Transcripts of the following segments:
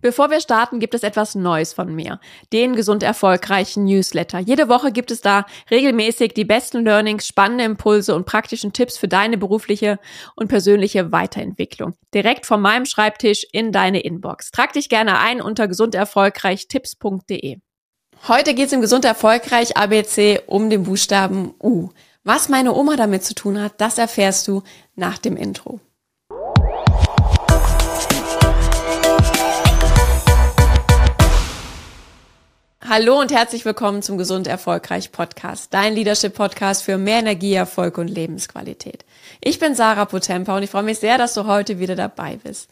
Bevor wir starten, gibt es etwas Neues von mir. Den gesund erfolgreichen Newsletter. Jede Woche gibt es da regelmäßig die besten Learnings, spannende Impulse und praktischen Tipps für deine berufliche und persönliche Weiterentwicklung. Direkt von meinem Schreibtisch in deine Inbox. Trag dich gerne ein unter gesunderfolgreichtipps.de. Heute geht es im Gesund Erfolgreich ABC um den Buchstaben U. Was meine Oma damit zu tun hat, das erfährst du nach dem Intro. Hallo und herzlich willkommen zum Gesund Erfolgreich Podcast, dein Leadership Podcast für mehr Energie, Erfolg und Lebensqualität. Ich bin Sarah Potempa und ich freue mich sehr, dass du heute wieder dabei bist.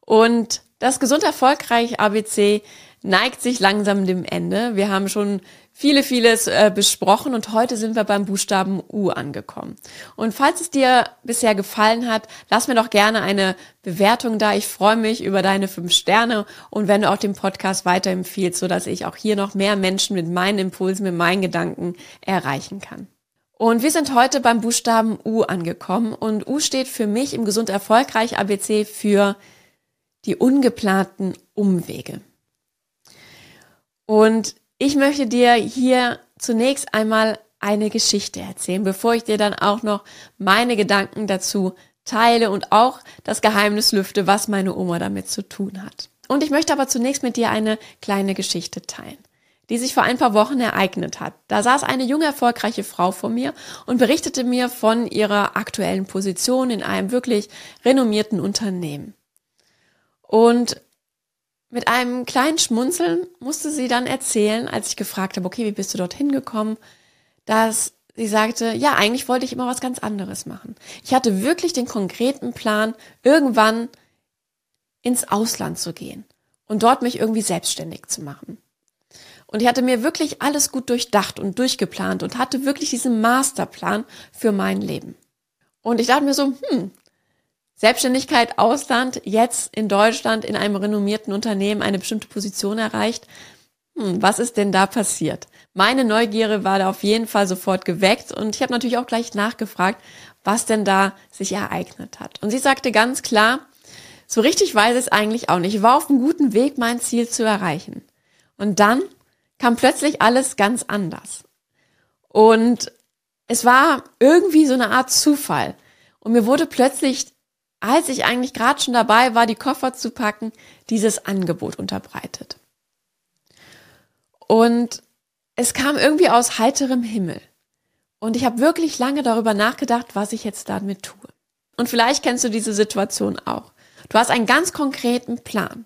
Und das Gesund Erfolgreich ABC neigt sich langsam dem Ende. Wir haben schon viele, vieles äh, besprochen und heute sind wir beim Buchstaben U angekommen. Und falls es dir bisher gefallen hat, lass mir doch gerne eine Bewertung da. Ich freue mich über deine fünf Sterne und wenn du auch den Podcast weiterempfiehlst, so dass ich auch hier noch mehr Menschen mit meinen Impulsen, mit meinen Gedanken erreichen kann. Und wir sind heute beim Buchstaben U angekommen und U steht für mich im Gesund Erfolgreich ABC für die ungeplanten Umwege. Und ich möchte dir hier zunächst einmal eine Geschichte erzählen, bevor ich dir dann auch noch meine Gedanken dazu teile und auch das Geheimnis lüfte, was meine Oma damit zu tun hat. Und ich möchte aber zunächst mit dir eine kleine Geschichte teilen, die sich vor ein paar Wochen ereignet hat. Da saß eine junge, erfolgreiche Frau vor mir und berichtete mir von ihrer aktuellen Position in einem wirklich renommierten Unternehmen. Und mit einem kleinen Schmunzeln musste sie dann erzählen, als ich gefragt habe, okay, wie bist du dorthin gekommen, dass sie sagte, ja, eigentlich wollte ich immer was ganz anderes machen. Ich hatte wirklich den konkreten Plan, irgendwann ins Ausland zu gehen und dort mich irgendwie selbstständig zu machen. Und ich hatte mir wirklich alles gut durchdacht und durchgeplant und hatte wirklich diesen Masterplan für mein Leben. Und ich dachte mir so, hm, Selbstständigkeit, Ausland, jetzt in Deutschland in einem renommierten Unternehmen eine bestimmte Position erreicht. Hm, was ist denn da passiert? Meine Neugierde war da auf jeden Fall sofort geweckt und ich habe natürlich auch gleich nachgefragt, was denn da sich ereignet hat. Und sie sagte ganz klar, so richtig weiß es eigentlich auch nicht. Ich war auf einem guten Weg, mein Ziel zu erreichen. Und dann kam plötzlich alles ganz anders. Und es war irgendwie so eine Art Zufall. Und mir wurde plötzlich als ich eigentlich gerade schon dabei war, die Koffer zu packen, dieses Angebot unterbreitet. Und es kam irgendwie aus heiterem Himmel. Und ich habe wirklich lange darüber nachgedacht, was ich jetzt damit tue. Und vielleicht kennst du diese Situation auch. Du hast einen ganz konkreten Plan.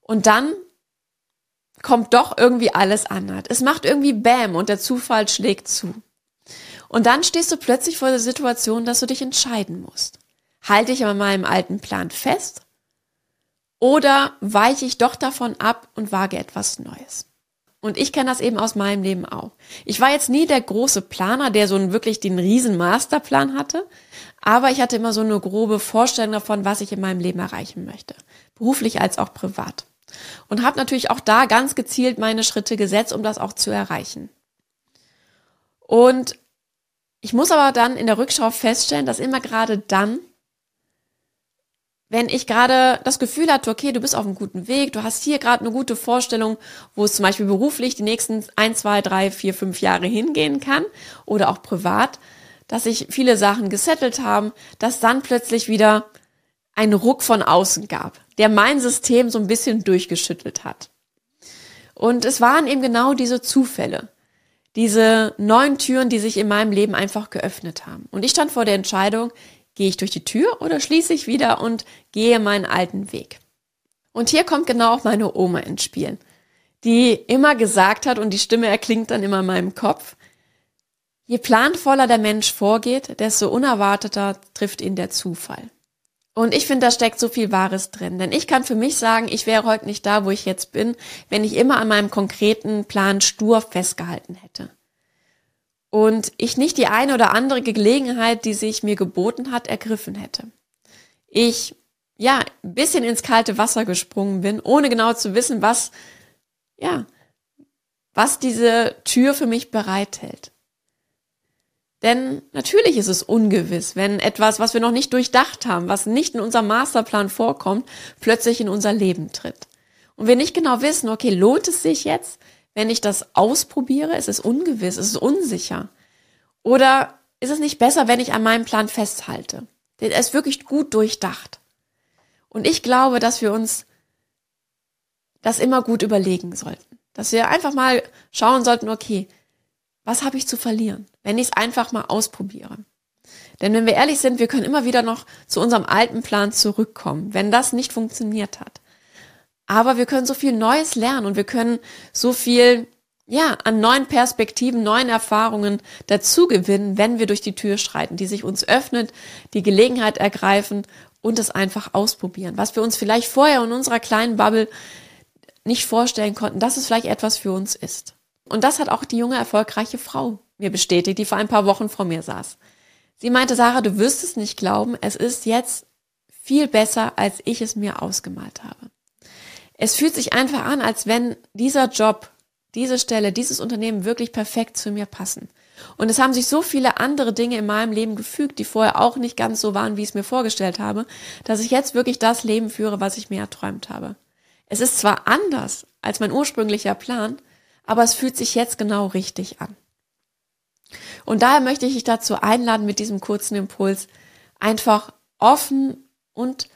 Und dann kommt doch irgendwie alles anders. Es macht irgendwie Bäm und der Zufall schlägt zu. Und dann stehst du plötzlich vor der Situation, dass du dich entscheiden musst. Halte ich an meinem alten Plan fest oder weiche ich doch davon ab und wage etwas Neues? Und ich kenne das eben aus meinem Leben auch. Ich war jetzt nie der große Planer, der so einen wirklich den riesen Masterplan hatte, aber ich hatte immer so eine grobe Vorstellung davon, was ich in meinem Leben erreichen möchte, beruflich als auch privat. Und habe natürlich auch da ganz gezielt meine Schritte gesetzt, um das auch zu erreichen. Und ich muss aber dann in der Rückschau feststellen, dass immer gerade dann, wenn ich gerade das Gefühl hatte, okay, du bist auf einem guten Weg, du hast hier gerade eine gute Vorstellung, wo es zum Beispiel beruflich die nächsten ein, zwei, drei, vier, fünf Jahre hingehen kann oder auch privat, dass sich viele Sachen gesettelt haben, dass dann plötzlich wieder ein Ruck von außen gab, der mein System so ein bisschen durchgeschüttelt hat. Und es waren eben genau diese Zufälle, diese neuen Türen, die sich in meinem Leben einfach geöffnet haben. Und ich stand vor der Entscheidung, Gehe ich durch die Tür oder schließe ich wieder und gehe meinen alten Weg? Und hier kommt genau auch meine Oma ins Spiel, die immer gesagt hat, und die Stimme erklingt dann immer in meinem Kopf, je planvoller der Mensch vorgeht, desto unerwarteter trifft ihn der Zufall. Und ich finde, da steckt so viel Wahres drin. Denn ich kann für mich sagen, ich wäre heute nicht da, wo ich jetzt bin, wenn ich immer an meinem konkreten Plan stur festgehalten hätte und ich nicht die eine oder andere Gelegenheit, die sich mir geboten hat, ergriffen hätte. Ich, ja, ein bisschen ins kalte Wasser gesprungen bin, ohne genau zu wissen, was, ja, was diese Tür für mich bereithält. Denn natürlich ist es ungewiss, wenn etwas, was wir noch nicht durchdacht haben, was nicht in unserem Masterplan vorkommt, plötzlich in unser Leben tritt. und wir nicht genau wissen, okay, lohnt es sich jetzt, wenn ich das ausprobiere? Es ist ungewiss, es ist unsicher. Oder ist es nicht besser, wenn ich an meinem Plan festhalte? Der ist wirklich gut durchdacht. Und ich glaube, dass wir uns das immer gut überlegen sollten. Dass wir einfach mal schauen sollten, okay, was habe ich zu verlieren, wenn ich es einfach mal ausprobiere? Denn wenn wir ehrlich sind, wir können immer wieder noch zu unserem alten Plan zurückkommen, wenn das nicht funktioniert hat. Aber wir können so viel Neues lernen und wir können so viel, ja, an neuen Perspektiven, neuen Erfahrungen dazu gewinnen, wenn wir durch die Tür schreiten, die sich uns öffnet, die Gelegenheit ergreifen und es einfach ausprobieren. Was wir uns vielleicht vorher in unserer kleinen Bubble nicht vorstellen konnten, dass es vielleicht etwas für uns ist. Und das hat auch die junge, erfolgreiche Frau mir bestätigt, die vor ein paar Wochen vor mir saß. Sie meinte, Sarah, du wirst es nicht glauben, es ist jetzt viel besser, als ich es mir ausgemalt habe. Es fühlt sich einfach an, als wenn dieser Job, diese Stelle, dieses Unternehmen wirklich perfekt zu mir passen. Und es haben sich so viele andere Dinge in meinem Leben gefügt, die vorher auch nicht ganz so waren, wie ich es mir vorgestellt habe, dass ich jetzt wirklich das Leben führe, was ich mir erträumt habe. Es ist zwar anders als mein ursprünglicher Plan, aber es fühlt sich jetzt genau richtig an. Und daher möchte ich dich dazu einladen, mit diesem kurzen Impuls einfach offen und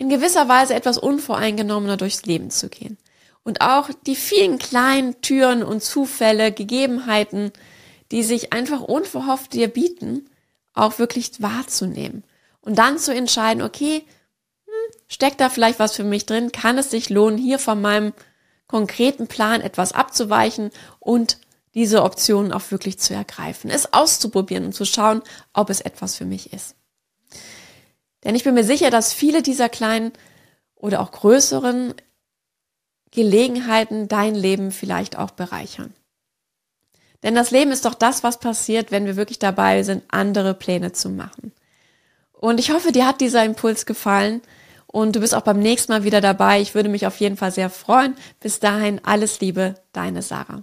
in gewisser Weise etwas unvoreingenommener durchs Leben zu gehen. Und auch die vielen kleinen Türen und Zufälle, Gegebenheiten, die sich einfach unverhofft dir bieten, auch wirklich wahrzunehmen. Und dann zu entscheiden, okay, hm, steckt da vielleicht was für mich drin? Kann es sich lohnen, hier von meinem konkreten Plan etwas abzuweichen und diese Optionen auch wirklich zu ergreifen, es auszuprobieren und zu schauen, ob es etwas für mich ist. Denn ich bin mir sicher, dass viele dieser kleinen oder auch größeren Gelegenheiten dein Leben vielleicht auch bereichern. Denn das Leben ist doch das, was passiert, wenn wir wirklich dabei sind, andere Pläne zu machen. Und ich hoffe, dir hat dieser Impuls gefallen und du bist auch beim nächsten Mal wieder dabei. Ich würde mich auf jeden Fall sehr freuen. Bis dahin alles Liebe, deine Sarah.